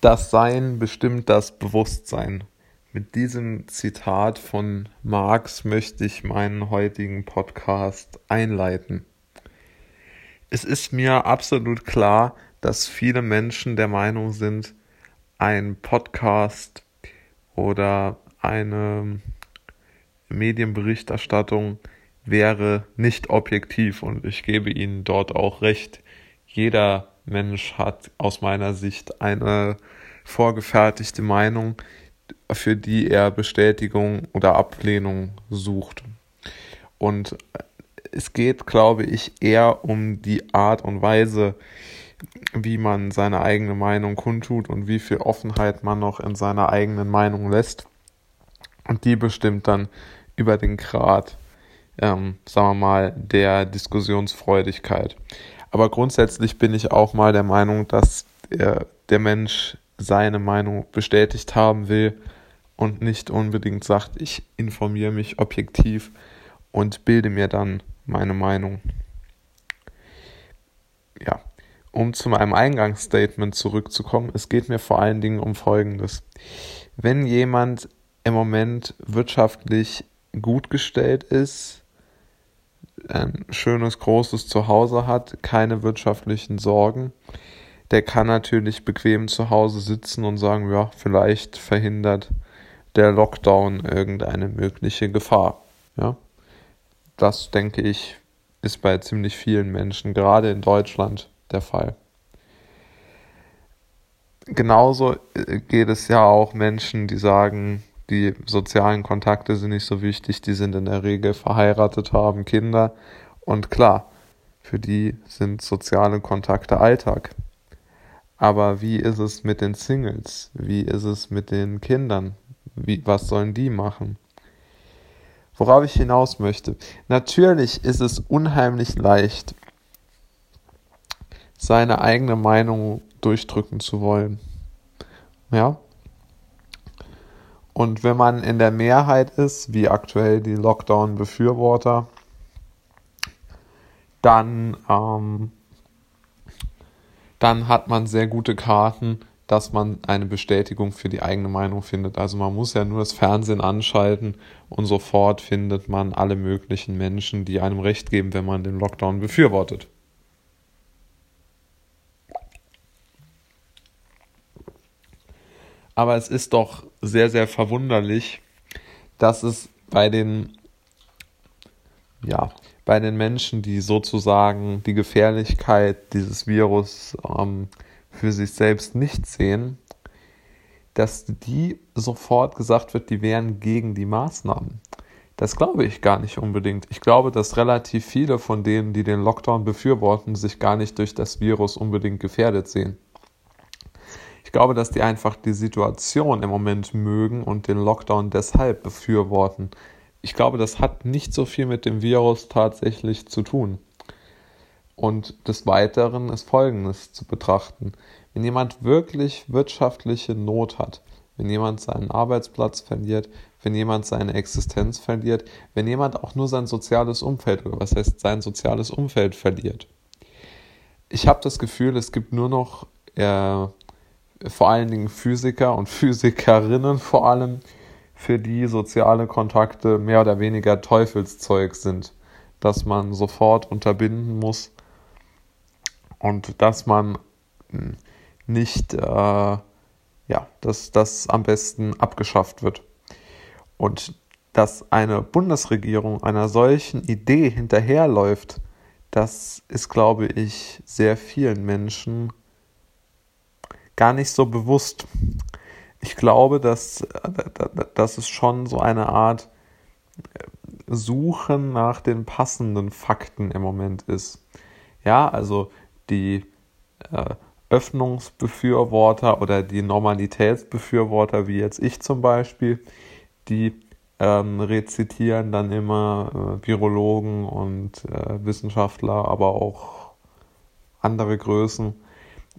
Das Sein bestimmt das Bewusstsein. Mit diesem Zitat von Marx möchte ich meinen heutigen Podcast einleiten. Es ist mir absolut klar, dass viele Menschen der Meinung sind, ein Podcast oder eine Medienberichterstattung wäre nicht objektiv und ich gebe Ihnen dort auch recht. Jeder Mensch hat aus meiner Sicht eine vorgefertigte Meinung, für die er Bestätigung oder Ablehnung sucht. Und es geht, glaube ich, eher um die Art und Weise, wie man seine eigene Meinung kundtut und wie viel Offenheit man noch in seiner eigenen Meinung lässt. Und die bestimmt dann über den Grad, ähm, sagen wir mal, der Diskussionsfreudigkeit. Aber grundsätzlich bin ich auch mal der Meinung, dass der, der Mensch seine Meinung bestätigt haben will und nicht unbedingt sagt, ich informiere mich objektiv und bilde mir dann meine Meinung. Ja, um zu meinem Eingangsstatement zurückzukommen, es geht mir vor allen Dingen um Folgendes. Wenn jemand im Moment wirtschaftlich gut gestellt ist, ein schönes, großes Zuhause hat, keine wirtschaftlichen Sorgen, der kann natürlich bequem zu Hause sitzen und sagen, ja, vielleicht verhindert der Lockdown irgendeine mögliche Gefahr. Ja, das denke ich ist bei ziemlich vielen Menschen, gerade in Deutschland, der Fall. Genauso äh, geht es ja auch Menschen, die sagen, die sozialen Kontakte sind nicht so wichtig, die sind in der Regel verheiratet, haben Kinder und klar, für die sind soziale Kontakte Alltag. Aber wie ist es mit den Singles? Wie ist es mit den Kindern? Wie, was sollen die machen? Worauf ich hinaus möchte. Natürlich ist es unheimlich leicht, seine eigene Meinung durchdrücken zu wollen. Ja, und wenn man in der Mehrheit ist, wie aktuell die Lockdown-Befürworter, dann, ähm, dann hat man sehr gute Karten, dass man eine Bestätigung für die eigene Meinung findet. Also man muss ja nur das Fernsehen anschalten und sofort findet man alle möglichen Menschen, die einem recht geben, wenn man den Lockdown befürwortet. Aber es ist doch sehr, sehr verwunderlich, dass es bei den, ja, bei den Menschen, die sozusagen die Gefährlichkeit dieses Virus ähm, für sich selbst nicht sehen, dass die sofort gesagt wird, die wären gegen die Maßnahmen. Das glaube ich gar nicht unbedingt. Ich glaube, dass relativ viele von denen, die den Lockdown befürworten, sich gar nicht durch das Virus unbedingt gefährdet sehen. Ich glaube, dass die einfach die Situation im Moment mögen und den Lockdown deshalb befürworten. Ich glaube, das hat nicht so viel mit dem Virus tatsächlich zu tun. Und des Weiteren ist Folgendes zu betrachten. Wenn jemand wirklich wirtschaftliche Not hat, wenn jemand seinen Arbeitsplatz verliert, wenn jemand seine Existenz verliert, wenn jemand auch nur sein soziales Umfeld oder was heißt sein soziales Umfeld verliert. Ich habe das Gefühl, es gibt nur noch äh, vor allen Dingen Physiker und Physikerinnen vor allem, für die soziale Kontakte mehr oder weniger Teufelszeug sind, dass man sofort unterbinden muss und dass man hm, nicht, äh, ja, dass das am besten abgeschafft wird. Und dass eine Bundesregierung einer solchen Idee hinterherläuft, das ist, glaube ich, sehr vielen Menschen gar nicht so bewusst. Ich glaube, dass, dass es schon so eine Art Suchen nach den passenden Fakten im Moment ist. Ja, also die äh, Öffnungsbefürworter oder die Normalitätsbefürworter, wie jetzt ich zum Beispiel, die ähm, rezitieren dann immer äh, Virologen und äh, Wissenschaftler, aber auch andere Größen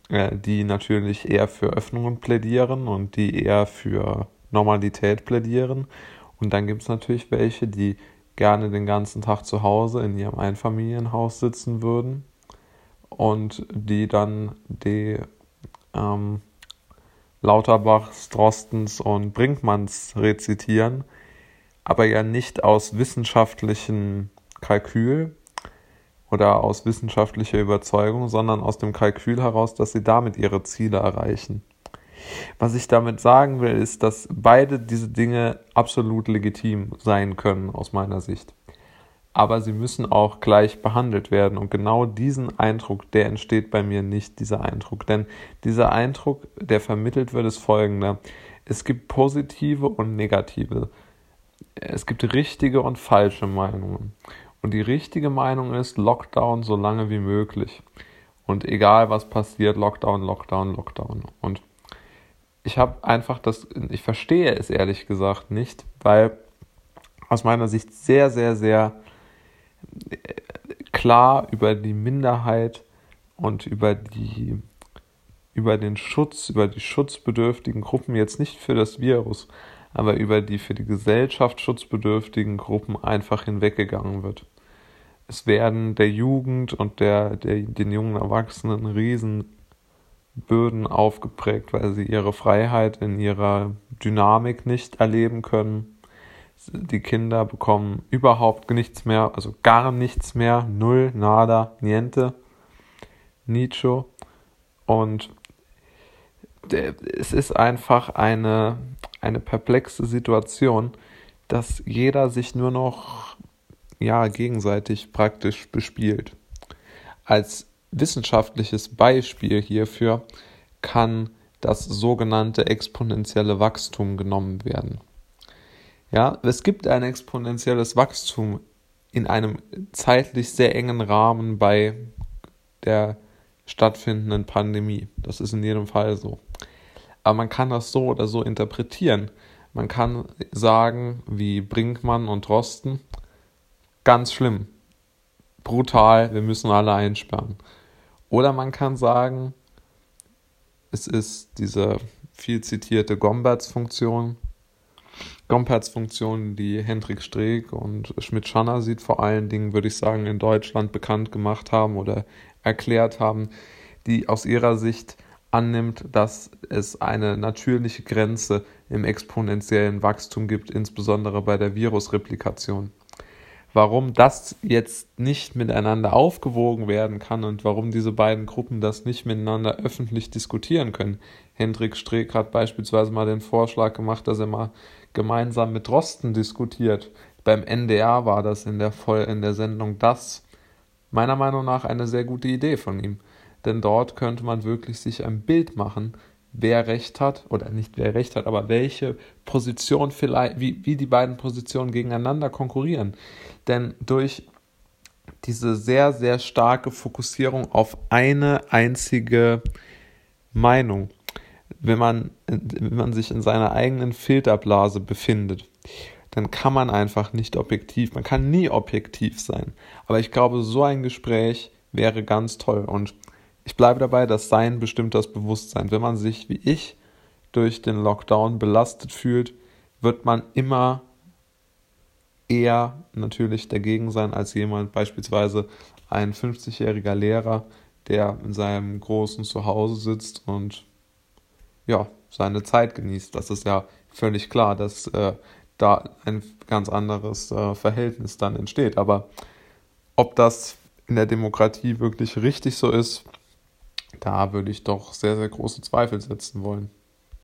die natürlich eher für Öffnungen plädieren und die eher für Normalität plädieren. Und dann gibt es natürlich welche, die gerne den ganzen Tag zu Hause in ihrem Einfamilienhaus sitzen würden und die dann die ähm, Lauterbachs, Drostens und Brinkmanns rezitieren, aber ja nicht aus wissenschaftlichen Kalkül oder aus wissenschaftlicher Überzeugung, sondern aus dem Kalkül heraus, dass sie damit ihre Ziele erreichen. Was ich damit sagen will, ist, dass beide diese Dinge absolut legitim sein können aus meiner Sicht aber sie müssen auch gleich behandelt werden. Und genau diesen Eindruck, der entsteht bei mir nicht, dieser Eindruck. Denn dieser Eindruck, der vermittelt wird, ist folgender. Es gibt positive und negative. Es gibt richtige und falsche Meinungen. Und die richtige Meinung ist Lockdown so lange wie möglich. Und egal was passiert, Lockdown, Lockdown, Lockdown. Und ich habe einfach das, ich verstehe es ehrlich gesagt nicht, weil aus meiner Sicht sehr, sehr, sehr klar über die Minderheit und über die über den Schutz, über die schutzbedürftigen Gruppen, jetzt nicht für das Virus, aber über die für die Gesellschaft schutzbedürftigen Gruppen einfach hinweggegangen wird. Es werden der Jugend und der, der, den jungen Erwachsenen Riesenbürden aufgeprägt, weil sie ihre Freiheit in ihrer Dynamik nicht erleben können die Kinder bekommen überhaupt nichts mehr, also gar nichts mehr, null, nada, niente, Nietzsche. Und es ist einfach eine, eine perplexe Situation, dass jeder sich nur noch ja, gegenseitig praktisch bespielt. Als wissenschaftliches Beispiel hierfür kann das sogenannte exponentielle Wachstum genommen werden. Ja, es gibt ein exponentielles Wachstum in einem zeitlich sehr engen Rahmen bei der stattfindenden Pandemie. Das ist in jedem Fall so. Aber man kann das so oder so interpretieren. Man kann sagen, wie Brinkmann und Drosten, ganz schlimm, brutal, wir müssen alle einsperren. Oder man kann sagen, es ist diese viel zitierte Gomberts-Funktion, Gomperz-Funktion, die Hendrik Streeck und Schmidt-Schanner sieht, vor allen Dingen, würde ich sagen, in Deutschland bekannt gemacht haben oder erklärt haben, die aus ihrer Sicht annimmt, dass es eine natürliche Grenze im exponentiellen Wachstum gibt, insbesondere bei der Virusreplikation. Warum das jetzt nicht miteinander aufgewogen werden kann und warum diese beiden Gruppen das nicht miteinander öffentlich diskutieren können. Hendrik Streeck hat beispielsweise mal den Vorschlag gemacht, dass er mal gemeinsam mit Drosten diskutiert. Beim NDR war das in der, Voll in der Sendung das. Meiner Meinung nach eine sehr gute Idee von ihm. Denn dort könnte man wirklich sich ein Bild machen, wer recht hat, oder nicht wer recht hat, aber welche Position vielleicht, wie, wie die beiden Positionen gegeneinander konkurrieren. Denn durch diese sehr, sehr starke Fokussierung auf eine einzige Meinung wenn man, wenn man sich in seiner eigenen Filterblase befindet, dann kann man einfach nicht objektiv, man kann nie objektiv sein. Aber ich glaube, so ein Gespräch wäre ganz toll. Und ich bleibe dabei, dass Sein bestimmt das Bewusstsein. Wenn man sich wie ich durch den Lockdown belastet fühlt, wird man immer eher natürlich dagegen sein als jemand, beispielsweise ein 50-jähriger Lehrer, der in seinem großen Zuhause sitzt und ja, seine Zeit genießt. Das ist ja völlig klar, dass äh, da ein ganz anderes äh, Verhältnis dann entsteht. Aber ob das in der Demokratie wirklich richtig so ist, da würde ich doch sehr, sehr große Zweifel setzen wollen.